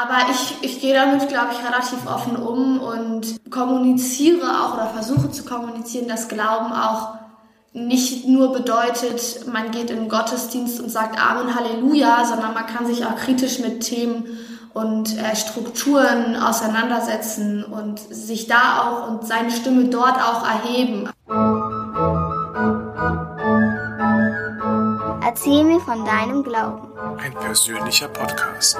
Aber ich, ich gehe damit, glaube ich, relativ offen um und kommuniziere auch oder versuche zu kommunizieren, dass Glauben auch nicht nur bedeutet, man geht in den Gottesdienst und sagt Amen, Halleluja, sondern man kann sich auch kritisch mit Themen und äh, Strukturen auseinandersetzen und sich da auch und seine Stimme dort auch erheben. Erzähl mir von deinem Glauben. Ein persönlicher Podcast.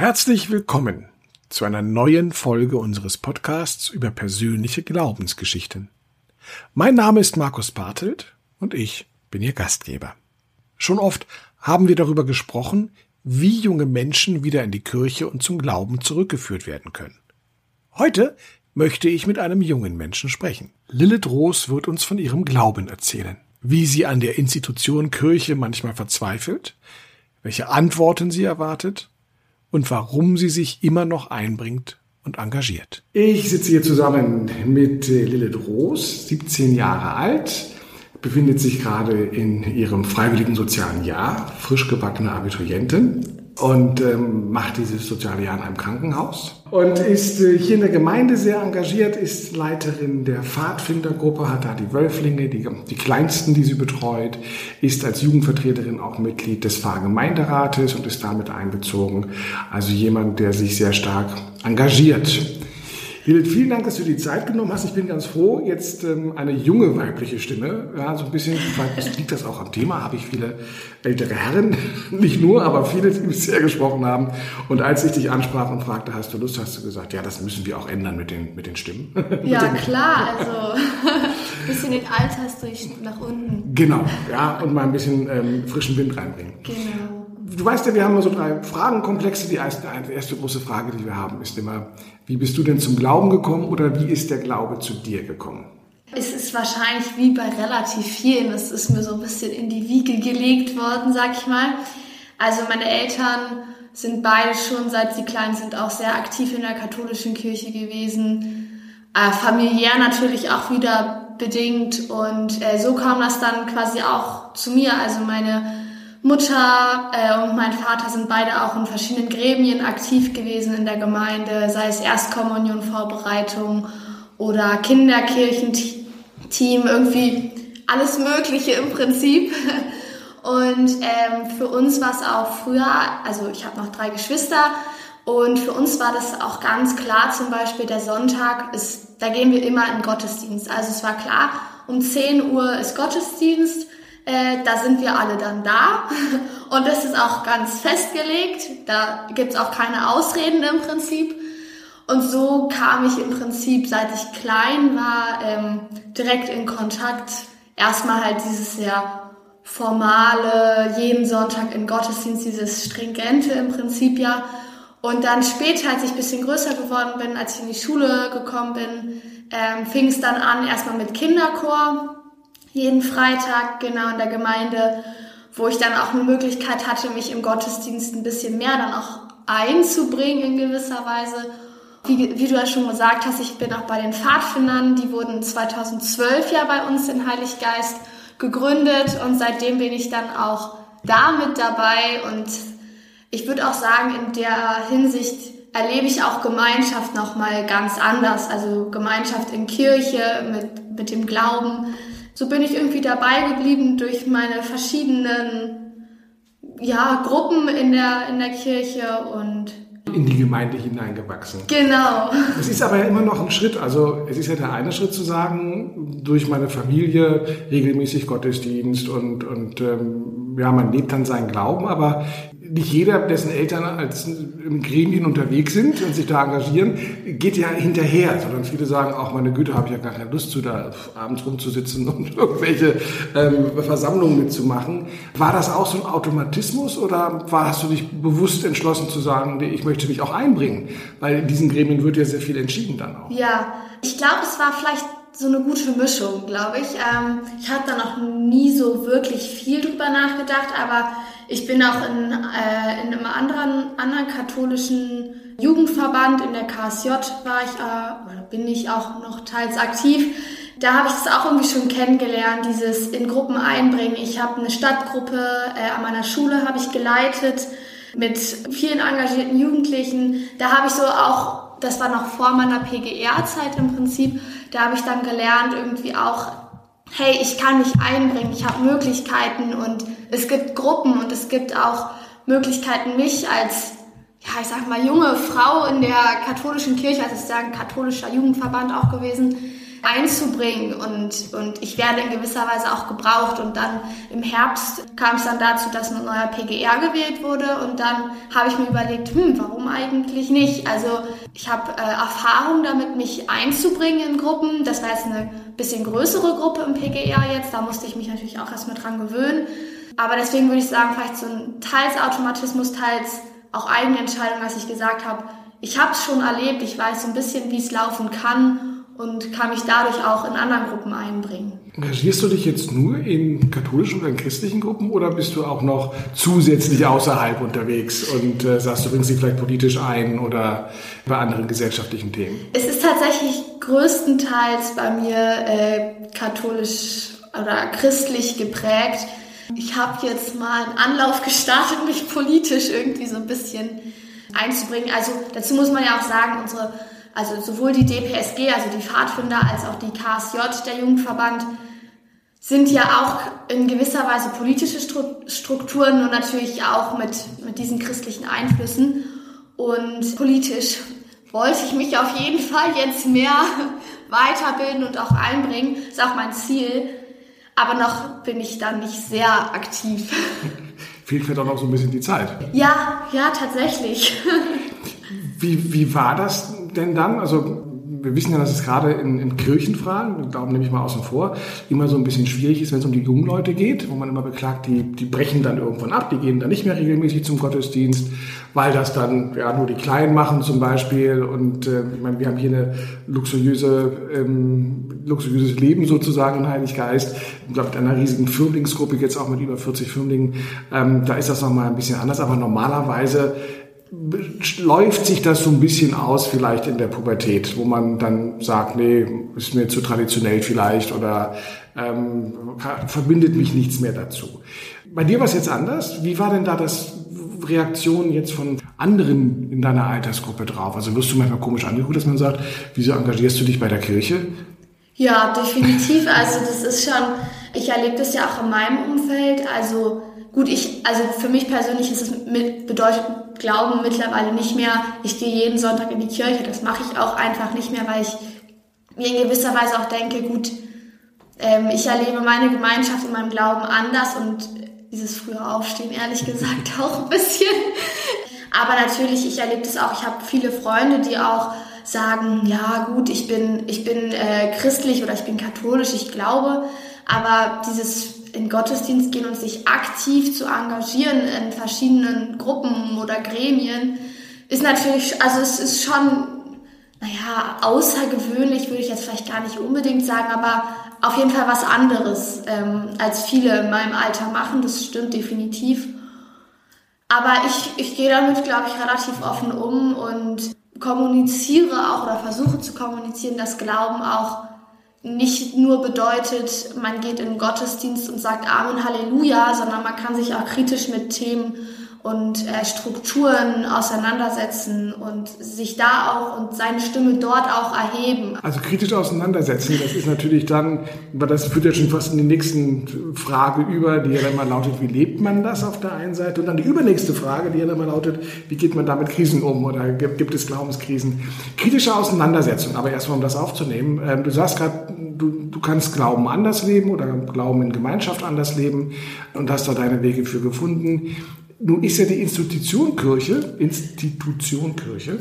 Herzlich willkommen zu einer neuen Folge unseres Podcasts über persönliche Glaubensgeschichten. Mein Name ist Markus Bartelt und ich bin Ihr Gastgeber. Schon oft haben wir darüber gesprochen, wie junge Menschen wieder in die Kirche und zum Glauben zurückgeführt werden können. Heute möchte ich mit einem jungen Menschen sprechen. Lilith Roos wird uns von ihrem Glauben erzählen, wie sie an der Institution Kirche manchmal verzweifelt, welche Antworten sie erwartet und warum sie sich immer noch einbringt und engagiert. Ich sitze hier zusammen mit äh, Lilith Roos, 17 Jahre alt, befindet sich gerade in ihrem freiwilligen sozialen Jahr, frisch gebackene Abiturientin und ähm, macht dieses soziale Jahr in einem Krankenhaus und ist äh, hier in der Gemeinde sehr engagiert, ist Leiterin der Pfadfindergruppe, hat da die Wölflinge, die, die kleinsten, die sie betreut, ist als Jugendvertreterin auch Mitglied des Pfarrgemeinderates und ist damit einbezogen. Also jemand, der sich sehr stark engagiert Judith, vielen Dank, dass du die Zeit genommen hast. Ich bin ganz froh, jetzt ähm, eine junge weibliche Stimme. Ja, so ein bisschen, vielleicht liegt das auch am Thema, habe ich viele ältere Herren, nicht nur, aber viele, die bisher gesprochen haben. Und als ich dich ansprach und fragte, hast du Lust, hast du gesagt, ja, das müssen wir auch ändern mit den, mit den Stimmen. Ja, klar, also ein bisschen den Altersdurchschnitt nach unten. Genau, ja, und mal ein bisschen ähm, frischen Wind reinbringen. Genau du weißt ja, wir haben immer so drei Fragenkomplexe. Die erste, die erste große Frage, die wir haben, ist immer, wie bist du denn zum Glauben gekommen oder wie ist der Glaube zu dir gekommen? Es ist wahrscheinlich wie bei relativ vielen, das ist mir so ein bisschen in die Wiege gelegt worden, sag ich mal. Also meine Eltern sind beide schon, seit sie klein sind, auch sehr aktiv in der katholischen Kirche gewesen. Äh, familiär natürlich auch wieder bedingt und äh, so kam das dann quasi auch zu mir. Also meine Mutter äh, und mein Vater sind beide auch in verschiedenen Gremien aktiv gewesen in der Gemeinde, sei es Erstkommunionvorbereitung oder Kinderkirchenteam, irgendwie alles Mögliche im Prinzip. Und ähm, für uns war es auch früher, also ich habe noch drei Geschwister und für uns war das auch ganz klar, zum Beispiel der Sonntag ist, da gehen wir immer in Gottesdienst. Also es war klar, um 10 Uhr ist Gottesdienst äh, da sind wir alle dann da und das ist auch ganz festgelegt. Da gibt's auch keine Ausreden im Prinzip. Und so kam ich im Prinzip, seit ich klein war, ähm, direkt in Kontakt. Erstmal halt dieses sehr formale, jeden Sonntag in Gottesdienst, dieses stringente im Prinzip ja. Und dann später, als ich bisschen größer geworden bin, als ich in die Schule gekommen bin, ähm, fing es dann an, erstmal mit Kinderchor jeden Freitag genau in der Gemeinde, wo ich dann auch eine Möglichkeit hatte, mich im Gottesdienst ein bisschen mehr dann auch einzubringen in gewisser Weise. Wie, wie du ja schon gesagt hast, ich bin auch bei den Pfadfindern, die wurden 2012 ja bei uns in Heiliggeist gegründet und seitdem bin ich dann auch da mit dabei und ich würde auch sagen, in der Hinsicht erlebe ich auch Gemeinschaft nochmal ganz anders. Also Gemeinschaft in Kirche mit, mit dem Glauben so bin ich irgendwie dabei geblieben durch meine verschiedenen ja, Gruppen in der, in der Kirche und in die Gemeinde hineingewachsen. Genau. Es ist aber ja immer noch ein Schritt. Also es ist ja der eine Schritt zu sagen, durch meine Familie regelmäßig Gottesdienst und, und ähm, ja, man lebt dann seinen Glauben, aber nicht jeder, dessen Eltern als im Gremien unterwegs sind und sich da engagieren, geht ja hinterher, sondern viele sagen auch, meine Güte, habe ich ja gar keine Lust zu, da abends rumzusitzen und irgendwelche ähm, Versammlungen mitzumachen. War das auch so ein Automatismus oder war, hast du dich bewusst entschlossen zu sagen, ich möchte mich auch einbringen? Weil in diesen Gremien wird ja sehr viel entschieden dann auch. Ja, ich glaube, es war vielleicht so eine gute Mischung, glaube ich. Ähm, ich habe da noch nie so wirklich viel drüber nachgedacht, aber ich bin auch in, äh, in einem anderen, anderen katholischen Jugendverband, in der KSJ war ich, äh, oder bin ich auch noch teils aktiv. Da habe ich es auch irgendwie schon kennengelernt, dieses in Gruppen einbringen. Ich habe eine Stadtgruppe äh, an meiner Schule habe ich geleitet. mit vielen engagierten Jugendlichen. Da habe ich so auch, das war noch vor meiner PGR-Zeit im Prinzip, da habe ich dann gelernt, irgendwie auch, hey, ich kann mich einbringen, ich habe Möglichkeiten und es gibt Gruppen und es gibt auch Möglichkeiten, mich als, ja, ich sag mal, junge Frau in der katholischen Kirche, also es ist ja ein katholischer Jugendverband auch gewesen, einzubringen und, und ich werde in gewisser Weise auch gebraucht und dann im Herbst kam es dann dazu, dass ein neuer PGR gewählt wurde und dann habe ich mir überlegt, hm, warum eigentlich nicht? Also ich habe äh, Erfahrung damit, mich einzubringen in Gruppen. Das war jetzt eine bisschen größere Gruppe im PGR jetzt, da musste ich mich natürlich auch erstmal dran gewöhnen. Aber deswegen würde ich sagen, vielleicht so ein teils Automatismus, teils auch eigene Entscheidung, als ich gesagt habe, ich habe es schon erlebt, ich weiß so ein bisschen, wie es laufen kann und kann mich dadurch auch in anderen Gruppen einbringen. Engagierst du dich jetzt nur in katholischen oder in christlichen Gruppen oder bist du auch noch zusätzlich außerhalb unterwegs und äh, sagst, du bringst dich vielleicht politisch ein oder bei anderen gesellschaftlichen Themen? Es ist tatsächlich größtenteils bei mir äh, katholisch oder christlich geprägt. Ich habe jetzt mal einen Anlauf gestartet, mich politisch irgendwie so ein bisschen einzubringen. Also dazu muss man ja auch sagen, unsere also sowohl die DPSG, also die Pfadfinder, als auch die KSJ, der Jugendverband, sind ja auch in gewisser Weise politische Strukturen und natürlich auch mit, mit diesen christlichen Einflüssen. Und politisch wollte ich mich auf jeden Fall jetzt mehr weiterbilden und auch einbringen. Das ist auch mein Ziel. Aber noch bin ich dann nicht sehr aktiv. Fehlt mir doch noch so ein bisschen die Zeit. Ja, ja, tatsächlich. Wie, wie war das denn dann? Also wir wissen ja, dass es gerade in, in Kirchenfragen, darum nehme ich mal außen vor, immer so ein bisschen schwierig ist, wenn es um die jungen Leute geht, wo man immer beklagt, die, die brechen dann irgendwann ab, die gehen dann nicht mehr regelmäßig zum Gottesdienst, weil das dann ja nur die Kleinen machen zum Beispiel. Und äh, ich meine, wir haben hier eine luxuriöse, ähm, luxuriöses Leben sozusagen in Heiliggeist. Ich glaube, mit einer riesigen Firmlingsgruppe, jetzt auch mit über 40 Firmlingen, ähm, da ist das nochmal ein bisschen anders. Aber normalerweise läuft sich das so ein bisschen aus vielleicht in der Pubertät, wo man dann sagt, nee, ist mir zu traditionell vielleicht oder ähm, verbindet mich nichts mehr dazu. Bei dir war es jetzt anders. Wie war denn da das Reaktion jetzt von anderen in deiner Altersgruppe drauf? Also wirst du manchmal komisch angeguckt, dass man sagt, wieso engagierst du dich bei der Kirche? Ja, definitiv. Also das ist schon, ich erlebe das ja auch in meinem Umfeld. Also gut, ich, also für mich persönlich ist es mit, bedeutet Glauben mittlerweile nicht mehr, ich gehe jeden Sonntag in die Kirche. Das mache ich auch einfach nicht mehr, weil ich mir in gewisser Weise auch denke, gut, ähm, ich erlebe meine Gemeinschaft in meinem Glauben anders und dieses frühe Aufstehen, ehrlich gesagt, auch ein bisschen. Aber natürlich, ich erlebe das auch. Ich habe viele Freunde, die auch sagen, ja gut, ich bin, ich bin äh, christlich oder ich bin katholisch, ich glaube. Aber dieses in Gottesdienst gehen und sich aktiv zu engagieren in verschiedenen Gruppen oder Gremien, ist natürlich, also es ist schon, naja, außergewöhnlich würde ich jetzt vielleicht gar nicht unbedingt sagen, aber auf jeden Fall was anderes, ähm, als viele in meinem Alter machen, das stimmt definitiv. Aber ich, ich gehe damit, glaube ich, relativ offen um und kommuniziere auch oder versuche zu kommunizieren, dass Glauben auch nicht nur bedeutet, man geht in den Gottesdienst und sagt Amen, Halleluja, sondern man kann sich auch kritisch mit Themen und äh, Strukturen auseinandersetzen und sich da auch und seine Stimme dort auch erheben. Also kritisch auseinandersetzen, das ist natürlich dann, aber das führt ja schon fast in die nächsten Frage über, die ja dann mal lautet, wie lebt man das auf der einen Seite? Und dann die übernächste Frage, die ja dann mal lautet, wie geht man da mit Krisen um oder gibt es Glaubenskrisen? Kritische Auseinandersetzung, aber erstmal um das aufzunehmen. Ähm, du sagst gerade, du, du kannst Glauben anders leben oder Glauben in Gemeinschaft anders leben und hast da deine Wege für gefunden. Nun ist ja die Institution Kirche, Institution Kirche,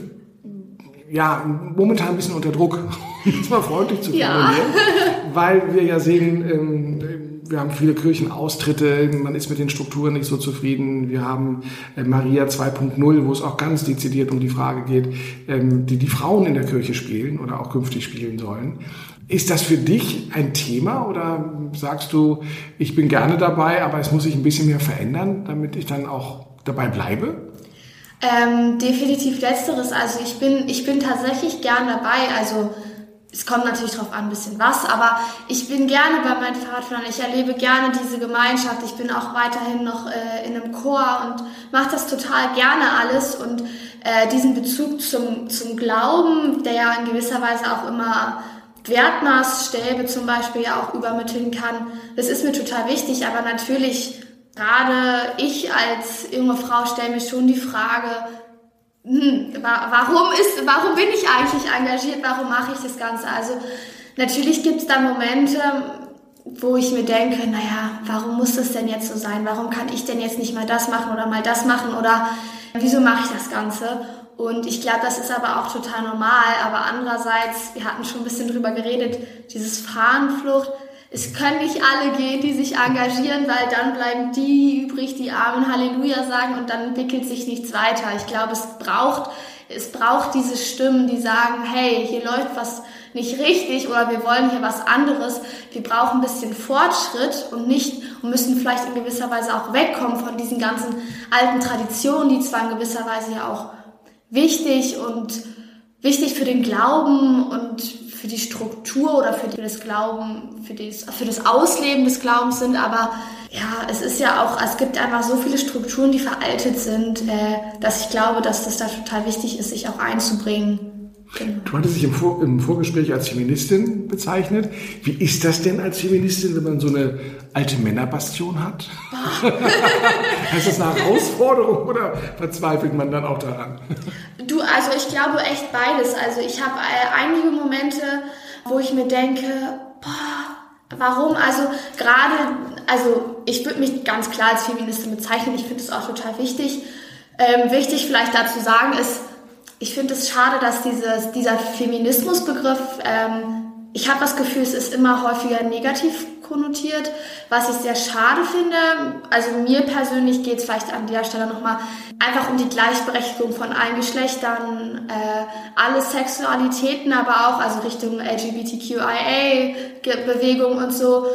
ja, momentan ein bisschen unter Druck, um es mal freundlich zu formulieren, ja. weil wir ja sehen, ähm, wir haben viele Kirchenaustritte, man ist mit den Strukturen nicht so zufrieden. Wir haben äh, Maria 2.0, wo es auch ganz dezidiert um die Frage geht, ähm, die die Frauen in der Kirche spielen oder auch künftig spielen sollen. Ist das für dich ein Thema oder sagst du, ich bin gerne dabei, aber es muss sich ein bisschen mehr verändern, damit ich dann auch dabei bleibe? Ähm, definitiv letzteres. Also ich bin, ich bin tatsächlich gern dabei. Also es kommt natürlich drauf an, ein bisschen was, aber ich bin gerne bei meinen Pfadfindern, ich erlebe gerne diese Gemeinschaft, ich bin auch weiterhin noch äh, in einem Chor und mache das total gerne alles und äh, diesen Bezug zum, zum Glauben, der ja in gewisser Weise auch immer Wertmaßstäbe zum Beispiel ja auch übermitteln kann, das ist mir total wichtig, aber natürlich gerade ich als junge Frau stelle mir schon die Frage, hm, warum ist, warum bin ich eigentlich engagiert, warum mache ich das Ganze? Also natürlich gibt es da Momente, wo ich mir denke, naja, warum muss das denn jetzt so sein? Warum kann ich denn jetzt nicht mal das machen oder mal das machen oder wieso mache ich das Ganze? Und ich glaube, das ist aber auch total normal. Aber andererseits, wir hatten schon ein bisschen drüber geredet, dieses Fahnenflucht, es können nicht alle gehen, die sich engagieren, weil dann bleiben die übrig, die Amen Halleluja sagen und dann entwickelt sich nichts weiter. Ich glaube, es braucht, es braucht diese Stimmen, die sagen, hey, hier läuft was nicht richtig oder wir wollen hier was anderes. Wir brauchen ein bisschen Fortschritt und nicht und müssen vielleicht in gewisser Weise auch wegkommen von diesen ganzen alten Traditionen, die zwar in gewisser Weise ja auch wichtig und wichtig für den Glauben und für die Struktur oder für das Glauben, für das, Ausleben des Glaubens sind, aber ja, es ist ja auch, es gibt einfach so viele Strukturen, die veraltet sind, äh, dass ich glaube, dass das da total wichtig ist, sich auch einzubringen. Genau. Du hattest dich im, Vor im Vorgespräch als Feministin bezeichnet. Wie ist das denn als Feministin, wenn man so eine alte Männerbastion hat? ist das eine Herausforderung oder verzweifelt man dann auch daran? Du, also ich glaube echt beides. Also ich habe äh, einige Momente, wo ich mir denke, boah, warum? Also gerade, also ich würde mich ganz klar als Feministin bezeichnen. Ich finde es auch total wichtig. Ähm, wichtig vielleicht dazu sagen ist, ich finde es schade, dass dieses, dieser Feminismusbegriff, ähm, ich habe das Gefühl, es ist immer häufiger negativ konnotiert, was ich sehr schade finde. Also mir persönlich geht es vielleicht an der Stelle nochmal einfach um die Gleichberechtigung von allen Geschlechtern, äh, alle Sexualitäten, aber auch also Richtung LGBTQIA-Bewegung und so.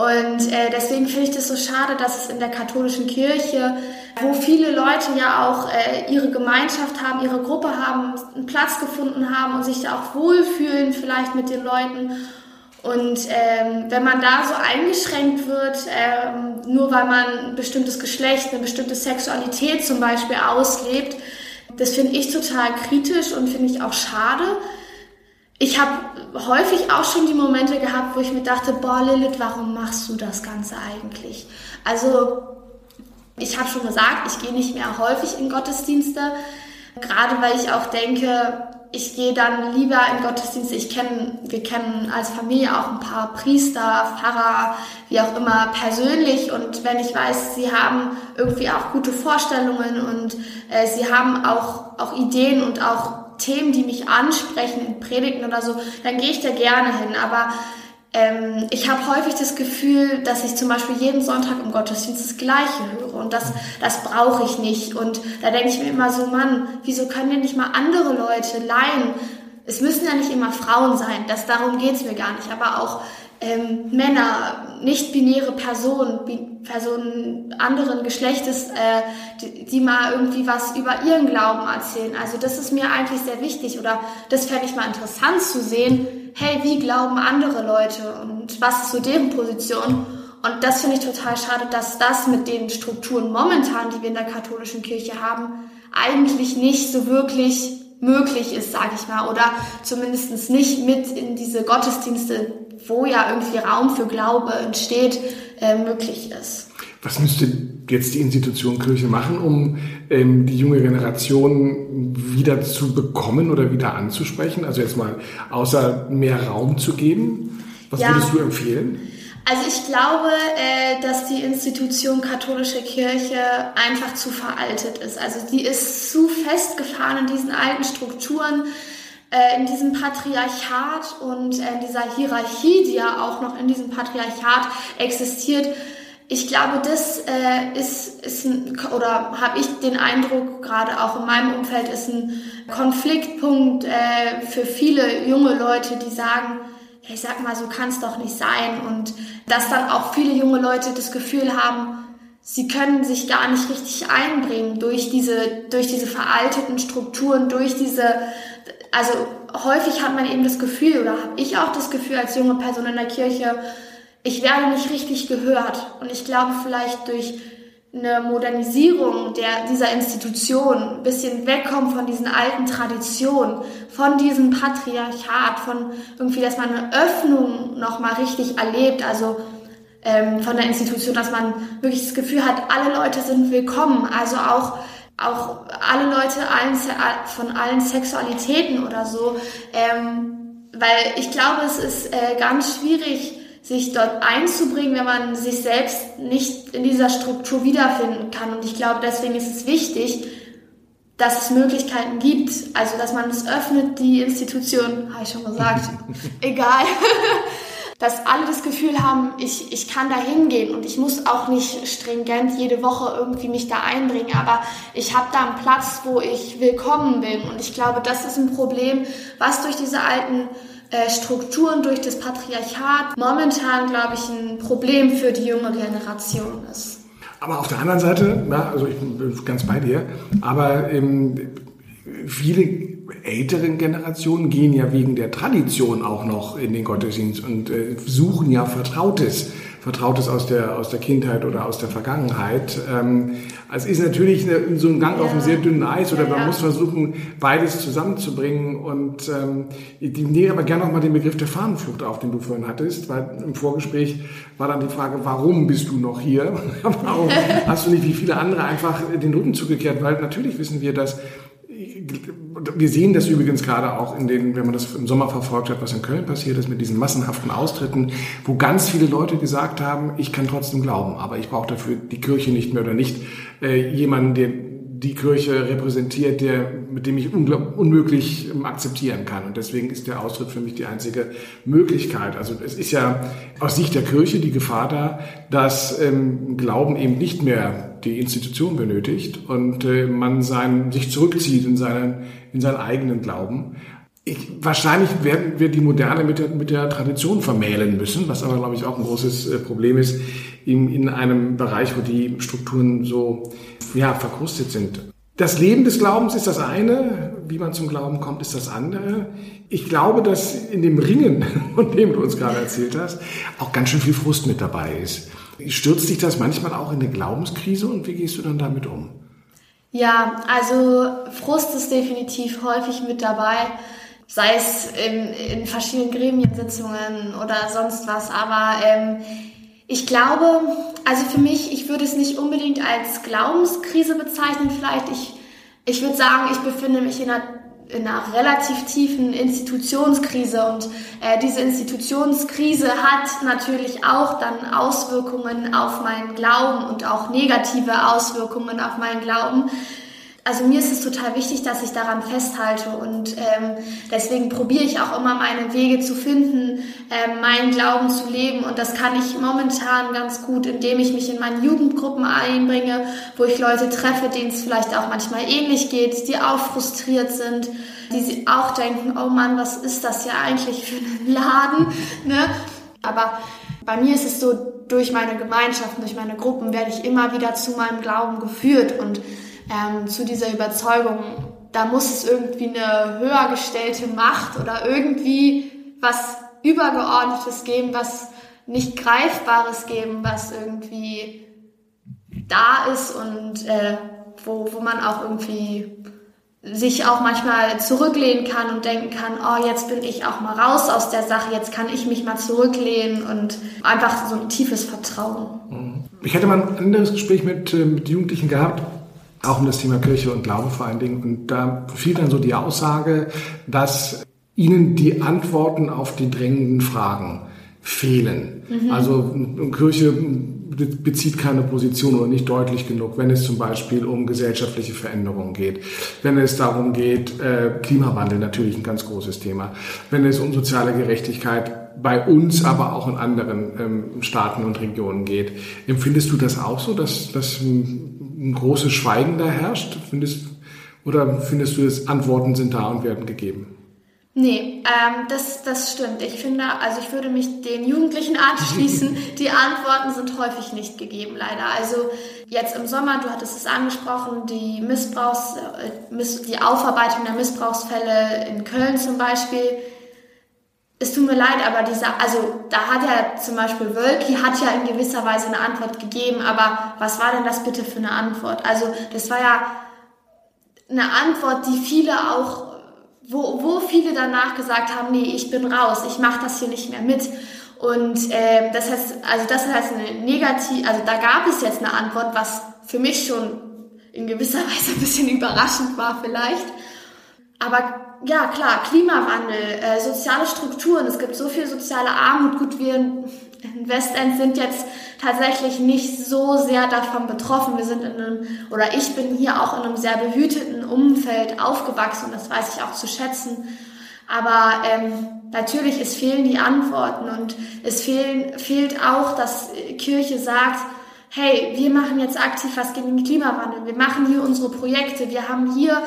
Und äh, deswegen finde ich das so schade, dass es in der katholischen Kirche, wo viele Leute ja auch äh, ihre Gemeinschaft haben, ihre Gruppe haben, einen Platz gefunden haben und sich da auch wohlfühlen vielleicht mit den Leuten. Und ähm, wenn man da so eingeschränkt wird, ähm, nur weil man ein bestimmtes Geschlecht, eine bestimmte Sexualität zum Beispiel auslebt, das finde ich total kritisch und finde ich auch schade ich habe häufig auch schon die Momente gehabt, wo ich mir dachte, boah Lilith, warum machst du das Ganze eigentlich? Also ich habe schon gesagt, ich gehe nicht mehr häufig in Gottesdienste, gerade weil ich auch denke, ich gehe dann lieber in Gottesdienste. Ich kenne, wir kennen als Familie auch ein paar Priester, Pfarrer, wie auch immer persönlich. Und wenn ich weiß, sie haben irgendwie auch gute Vorstellungen und äh, sie haben auch auch Ideen und auch Themen, die mich ansprechen, in Predigten oder so, dann gehe ich da gerne hin. Aber ähm, ich habe häufig das Gefühl, dass ich zum Beispiel jeden Sonntag im Gottesdienst das Gleiche höre und das, das brauche ich nicht. Und da denke ich mir immer so, Mann, wieso können denn nicht mal andere Leute leihen? Es müssen ja nicht immer Frauen sein, das, darum geht's mir gar nicht, aber auch ähm, Männer, nicht-binäre Personen, Personen anderen Geschlechtes, äh, die, die mal irgendwie was über ihren Glauben erzählen. Also das ist mir eigentlich sehr wichtig oder das fände ich mal interessant zu sehen. Hey, wie glauben andere Leute und was ist so deren Position? Und das finde ich total schade, dass das mit den Strukturen momentan, die wir in der katholischen Kirche haben, eigentlich nicht so wirklich möglich ist, sage ich mal, oder zumindest nicht mit in diese Gottesdienste wo ja irgendwie Raum für Glaube entsteht, äh, möglich ist. Was müsste jetzt die Institution Kirche machen, um ähm, die junge Generation wieder zu bekommen oder wieder anzusprechen? Also jetzt mal außer mehr Raum zu geben. Was ja. würdest du empfehlen? Also ich glaube, äh, dass die Institution katholische Kirche einfach zu veraltet ist. Also die ist zu festgefahren in diesen alten Strukturen äh, in diesem Patriarchat und äh, in dieser Hierarchie, die ja auch noch in diesem Patriarchat existiert, ich glaube, das ist, ist ein, oder habe ich den Eindruck, gerade auch in meinem Umfeld, ist ein Konfliktpunkt für viele junge Leute, die sagen, hey, sag mal, so kann es doch nicht sein. Und dass dann auch viele junge Leute das Gefühl haben, sie können sich gar nicht richtig einbringen durch diese, durch diese veralteten Strukturen, durch diese, also häufig hat man eben das Gefühl, oder habe ich auch das Gefühl als junge Person in der Kirche, ich werde nicht richtig gehört. Und ich glaube vielleicht durch eine Modernisierung der, dieser Institution, ein bisschen wegkommen von diesen alten Traditionen, von diesem Patriarchat, von irgendwie, dass man eine Öffnung nochmal richtig erlebt, also ähm, von der Institution, dass man wirklich das Gefühl hat, alle Leute sind willkommen, also auch auch alle Leute allen, von allen Sexualitäten oder so, ähm, weil ich glaube, es ist äh, ganz schwierig, sich dort einzubringen, wenn man sich selbst nicht in dieser Struktur wiederfinden kann. Und ich glaube, deswegen ist es wichtig, dass es Möglichkeiten gibt, also dass man es öffnet, die Institution, habe ich schon gesagt, egal, dass alle das Gefühl haben, ich, ich kann da hingehen und ich muss auch nicht stringent jede Woche irgendwie mich da einbringen, aber ich habe da einen Platz, wo ich willkommen bin. Und ich glaube, das ist ein Problem, was durch diese alten Strukturen durch das Patriarchat momentan, glaube ich, ein Problem für die junge Generation ist. Aber auf der anderen Seite, na, also ich bin ganz bei dir, aber ähm, viele älteren Generationen gehen ja wegen der Tradition auch noch in den Gottesdienst und äh, suchen ja Vertrautes. Vertrautes aus der, aus der Kindheit oder aus der Vergangenheit. Ähm, also es ist natürlich eine, so ein Gang ja. auf einem sehr dünnen Eis oder ja, man ja. muss versuchen, beides zusammenzubringen. Und ähm, ich nehme aber gerne nochmal den Begriff der Fahnenflucht auf, den du vorhin hattest, weil im Vorgespräch war dann die Frage, warum bist du noch hier? warum hast du nicht wie viele andere einfach den Rücken zugekehrt? Weil natürlich wissen wir, dass wir sehen das übrigens gerade auch in den, wenn man das im Sommer verfolgt hat, was in Köln passiert ist mit diesen massenhaften Austritten, wo ganz viele Leute gesagt haben, ich kann trotzdem glauben, aber ich brauche dafür die Kirche nicht mehr oder nicht äh, jemanden, der die Kirche repräsentiert, der, mit dem ich unmöglich ähm, akzeptieren kann. Und deswegen ist der Austritt für mich die einzige Möglichkeit. Also es ist ja aus Sicht der Kirche die Gefahr da, dass ähm, Glauben eben nicht mehr die Institution benötigt und äh, man sein, sich zurückzieht in seinen, in seinen eigenen Glauben. Ich, wahrscheinlich werden wir die Moderne mit der, mit der Tradition vermählen müssen, was aber, glaube ich, auch ein großes äh, Problem ist in, in einem Bereich, wo die Strukturen so ja, verkrustet sind. Das Leben des Glaubens ist das eine, wie man zum Glauben kommt, ist das andere. Ich glaube, dass in dem Ringen, von dem du uns gerade erzählt hast, auch ganz schön viel Frust mit dabei ist. Stürzt dich das manchmal auch in eine Glaubenskrise und wie gehst du dann damit um? Ja, also Frust ist definitiv häufig mit dabei, sei es in, in verschiedenen Gremiensitzungen oder sonst was, aber ähm, ich glaube, also für mich, ich würde es nicht unbedingt als Glaubenskrise bezeichnen. Vielleicht, ich, ich würde sagen, ich befinde mich in einer, in einer relativ tiefen Institutionskrise. Und äh, diese Institutionskrise hat natürlich auch dann Auswirkungen auf meinen Glauben und auch negative Auswirkungen auf meinen Glauben also mir ist es total wichtig, dass ich daran festhalte und ähm, deswegen probiere ich auch immer meine Wege zu finden, ähm, meinen Glauben zu leben und das kann ich momentan ganz gut, indem ich mich in meine Jugendgruppen einbringe, wo ich Leute treffe, denen es vielleicht auch manchmal ähnlich geht, die auch frustriert sind, die auch denken, oh Mann, was ist das ja eigentlich für ein Laden, ne? Aber bei mir ist es so, durch meine Gemeinschaften, durch meine Gruppen werde ich immer wieder zu meinem Glauben geführt und ähm, zu dieser Überzeugung, da muss es irgendwie eine höher gestellte Macht oder irgendwie was Übergeordnetes geben, was nicht Greifbares geben, was irgendwie da ist und äh, wo, wo man auch irgendwie sich auch manchmal zurücklehnen kann und denken kann, oh, jetzt bin ich auch mal raus aus der Sache, jetzt kann ich mich mal zurücklehnen und einfach so ein tiefes Vertrauen. Ich hatte mal ein anderes Gespräch mit, äh, mit Jugendlichen gehabt, auch um das Thema Kirche und Glaube vor allen Dingen. Und da fiel dann so die Aussage, dass ihnen die Antworten auf die drängenden Fragen fehlen. Mhm. Also Kirche bezieht keine Position oder nicht deutlich genug, wenn es zum Beispiel um gesellschaftliche Veränderungen geht, wenn es darum geht, äh, Klimawandel natürlich ein ganz großes Thema, wenn es um soziale Gerechtigkeit bei uns, aber auch in anderen ähm, Staaten und Regionen geht. Empfindest du das auch so, dass, dass ein großes Schweigen da herrscht? Findest, oder findest du, dass Antworten sind da und werden gegeben? Nee, ähm, das, das stimmt. Ich finde, also ich würde mich den Jugendlichen anschließen. Die Antworten sind häufig nicht gegeben, leider. Also jetzt im Sommer, du hattest es angesprochen, die Missbrauchs, äh, die Aufarbeitung der Missbrauchsfälle in Köln zum Beispiel. Es tut mir leid, aber dieser, also da hat ja zum Beispiel Wölki hat ja in gewisser Weise eine Antwort gegeben, aber was war denn das bitte für eine Antwort? Also das war ja eine Antwort, die viele auch wo, wo viele danach gesagt haben, nee, ich bin raus, ich mache das hier nicht mehr mit. Und äh, das heißt, also das heißt eine negativ, also da gab es jetzt eine Antwort, was für mich schon in gewisser Weise ein bisschen überraschend war vielleicht. Aber ja, klar, Klimawandel, äh, soziale Strukturen, es gibt so viel soziale Armut. Gut, wir in Westend sind jetzt tatsächlich nicht so sehr davon betroffen. Wir sind in einem, oder ich bin hier auch in einem sehr behüteten Umfeld aufgewachsen das weiß ich auch zu schätzen. Aber ähm, natürlich, es fehlen die Antworten und es fehlen, fehlt auch, dass Kirche sagt, hey, wir machen jetzt aktiv was gegen den Klimawandel. Wir machen hier unsere Projekte. Wir haben hier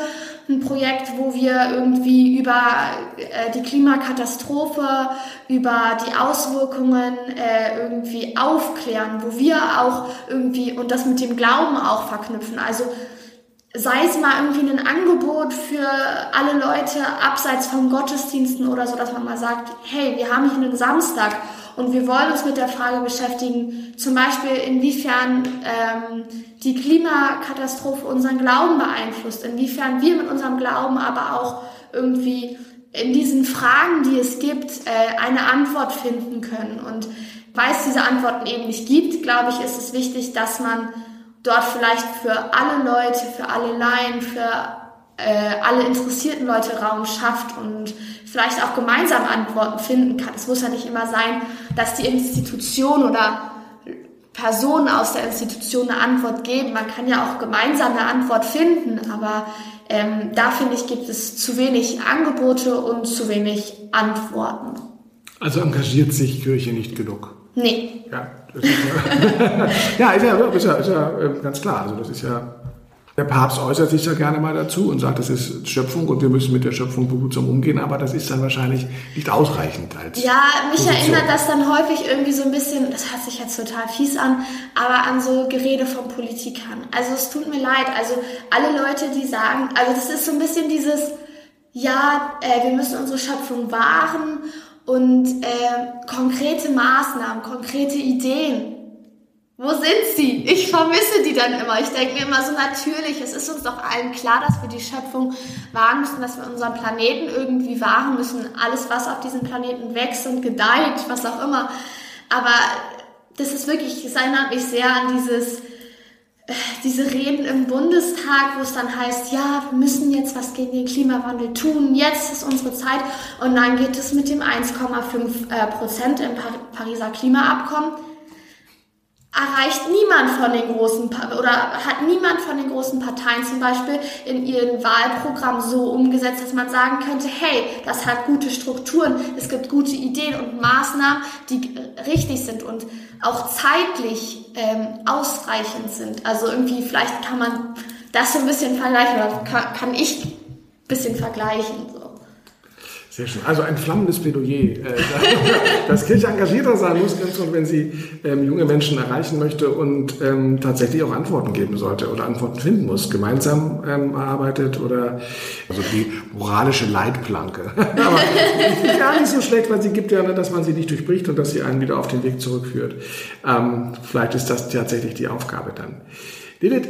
ein Projekt, wo wir irgendwie über äh, die Klimakatastrophe, über die Auswirkungen äh, irgendwie aufklären, wo wir auch irgendwie und das mit dem Glauben auch verknüpfen. Also sei es mal irgendwie ein Angebot für alle Leute abseits von Gottesdiensten oder so, dass man mal sagt, hey, wir haben hier einen Samstag und wir wollen uns mit der Frage beschäftigen, zum Beispiel inwiefern ähm, die Klimakatastrophe unseren Glauben beeinflusst, inwiefern wir mit unserem Glauben aber auch irgendwie in diesen Fragen, die es gibt, äh, eine Antwort finden können. Und weil es diese Antworten eben nicht gibt, glaube ich, ist es wichtig, dass man dort vielleicht für alle Leute, für alle Laien, für äh, alle interessierten Leute Raum schafft und vielleicht auch gemeinsam Antworten finden kann. Es muss ja nicht immer sein, dass die Institution oder Personen aus der Institution eine Antwort geben. Man kann ja auch gemeinsam eine Antwort finden, aber ähm, da finde ich, gibt es zu wenig Angebote und zu wenig Antworten. Also engagiert sich Kirche nicht genug? Nee. Ja, das ist ja, ja, ist ja, ist ja, ist ja ähm, ganz klar. Also das ist ja der Papst äußert sich ja gerne mal dazu und sagt, das ist Schöpfung und wir müssen mit der Schöpfung behutsam umgehen, aber das ist dann wahrscheinlich nicht ausreichend als. Ja, mich Position. erinnert das dann häufig irgendwie so ein bisschen, das hört sich jetzt total fies an, aber an so Gerede von Politikern. Also es tut mir leid, also alle Leute, die sagen, also das ist so ein bisschen dieses, ja, äh, wir müssen unsere Schöpfung wahren und äh, konkrete Maßnahmen, konkrete Ideen wo sind sie? Ich vermisse die dann immer. Ich denke mir immer so natürlich, es ist uns doch allen klar, dass wir die Schöpfung wahren müssen, dass wir unseren Planeten irgendwie wahren müssen. Alles, was auf diesem Planeten wächst und gedeiht, was auch immer. Aber das ist wirklich, es erinnert mich sehr an dieses, äh, diese Reden im Bundestag, wo es dann heißt, ja, wir müssen jetzt was gegen den Klimawandel tun, jetzt ist unsere Zeit. Und dann geht es mit dem 1,5 äh, Prozent im Pariser Klimaabkommen erreicht niemand von den großen oder hat niemand von den großen Parteien zum Beispiel in ihren Wahlprogramm so umgesetzt, dass man sagen könnte, hey, das hat gute Strukturen, es gibt gute Ideen und Maßnahmen, die richtig sind und auch zeitlich ähm, ausreichend sind. Also irgendwie vielleicht kann man das so ein bisschen vergleichen oder kann, kann ich ein bisschen vergleichen. Sehr schön. Also ein flammendes Plädoyer, äh, dass Kirche engagierter sein muss, ganz und wenn sie ähm, junge Menschen erreichen möchte und ähm, tatsächlich auch Antworten geben sollte oder Antworten finden muss, gemeinsam ähm, arbeitet oder also die moralische Leitplanke. Aber ist gar nicht so schlecht, weil sie gibt ja, dass man sie nicht durchbricht und dass sie einen wieder auf den Weg zurückführt. Ähm, vielleicht ist das tatsächlich die Aufgabe dann. Lilith,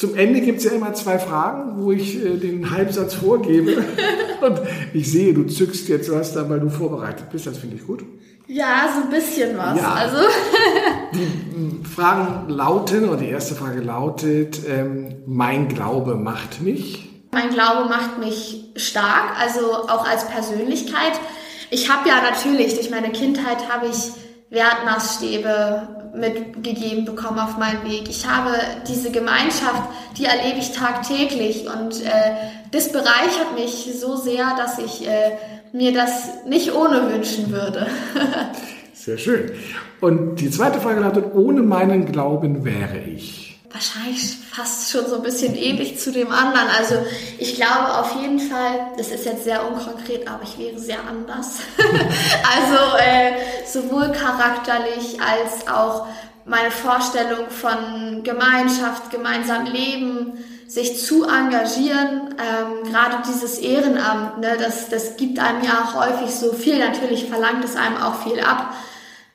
zum Ende gibt es ja immer zwei Fragen, wo ich äh, den Halbsatz vorgebe. Und ich sehe, du zückst jetzt was da, weil du vorbereitet bist. Das finde ich gut. Ja, so ein bisschen was. Ja. Also. die Fragen lauten, oder die erste Frage lautet, ähm, mein Glaube macht mich. Mein Glaube macht mich stark, also auch als Persönlichkeit. Ich habe ja natürlich, durch meine Kindheit habe ich Wertmaßstäbe mitgegeben bekommen auf meinem Weg. Ich habe diese Gemeinschaft, die erlebe ich tagtäglich und äh, das bereichert mich so sehr, dass ich äh, mir das nicht ohne wünschen würde. Sehr schön. Und die zweite Frage lautet, ohne meinen Glauben wäre ich. Wahrscheinlich fast schon so ein bisschen ähnlich zu dem anderen. Also ich glaube auf jeden Fall, das ist jetzt sehr unkonkret, aber ich wäre sehr anders. also äh, sowohl charakterlich als auch meine Vorstellung von Gemeinschaft, gemeinsam leben, sich zu engagieren, ähm, gerade dieses Ehrenamt, ne, das, das gibt einem ja auch häufig so viel, natürlich verlangt es einem auch viel ab,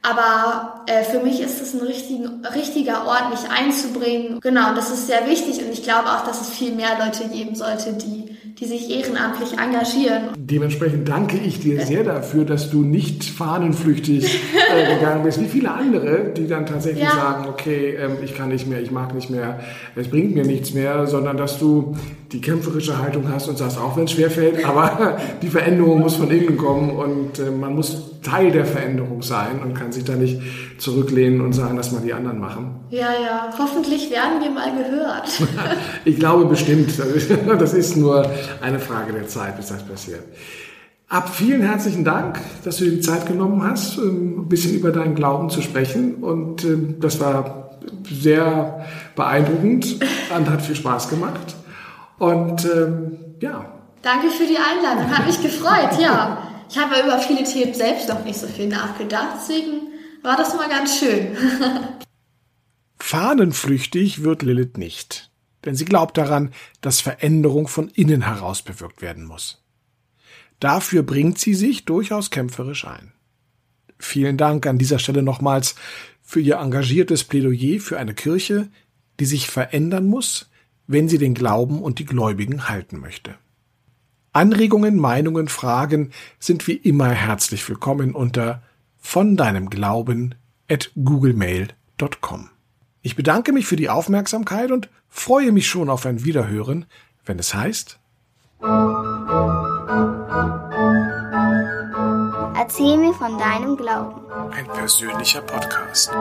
aber äh, für mich ist es ein richtigen, richtiger Ort, mich einzubringen. Genau, und das ist sehr wichtig und ich glaube auch, dass es viel mehr Leute geben sollte, die, die sich ehrenamtlich engagieren. Dementsprechend danke ich dir sehr dafür, dass du nicht fahnenflüchtig äh, gegangen bist, wie viele andere, die dann tatsächlich ja. sagen, okay, ähm, ich kann nicht mehr, ich mag nicht mehr, es bringt mir nichts mehr, sondern dass du die kämpferische Haltung hast und sagst, auch wenn es schwerfällt, aber die Veränderung muss von innen kommen und äh, man muss Teil der Veränderung sein und kann sich da nicht zurücklehnen und sagen, dass mal die anderen machen. Ja, ja, hoffentlich werden wir mal gehört. ich glaube bestimmt. Das ist nur eine Frage der Zeit, bis das passiert. Ab vielen herzlichen Dank, dass du dir die Zeit genommen hast, ähm, ein bisschen über deinen Glauben zu sprechen. Und ähm, das war sehr beeindruckend und hat viel Spaß gemacht. Und ähm, ja. Danke für die Einladung, hat mich gefreut, ja. Ich habe über viele Themen selbst noch nicht so viel nachgedacht, deswegen war das mal ganz schön. Fahnenflüchtig wird Lilith nicht, denn sie glaubt daran, dass Veränderung von innen heraus bewirkt werden muss. Dafür bringt sie sich durchaus kämpferisch ein. Vielen Dank an dieser Stelle nochmals für Ihr engagiertes Plädoyer für eine Kirche, die sich verändern muss, wenn sie den Glauben und die Gläubigen halten möchte. Anregungen, Meinungen, Fragen sind wie immer herzlich willkommen unter von deinem Glauben at googlemail.com. Ich bedanke mich für die Aufmerksamkeit und freue mich schon auf ein Wiederhören, wenn es heißt Erzähl mir von deinem Glauben. Ein persönlicher Podcast.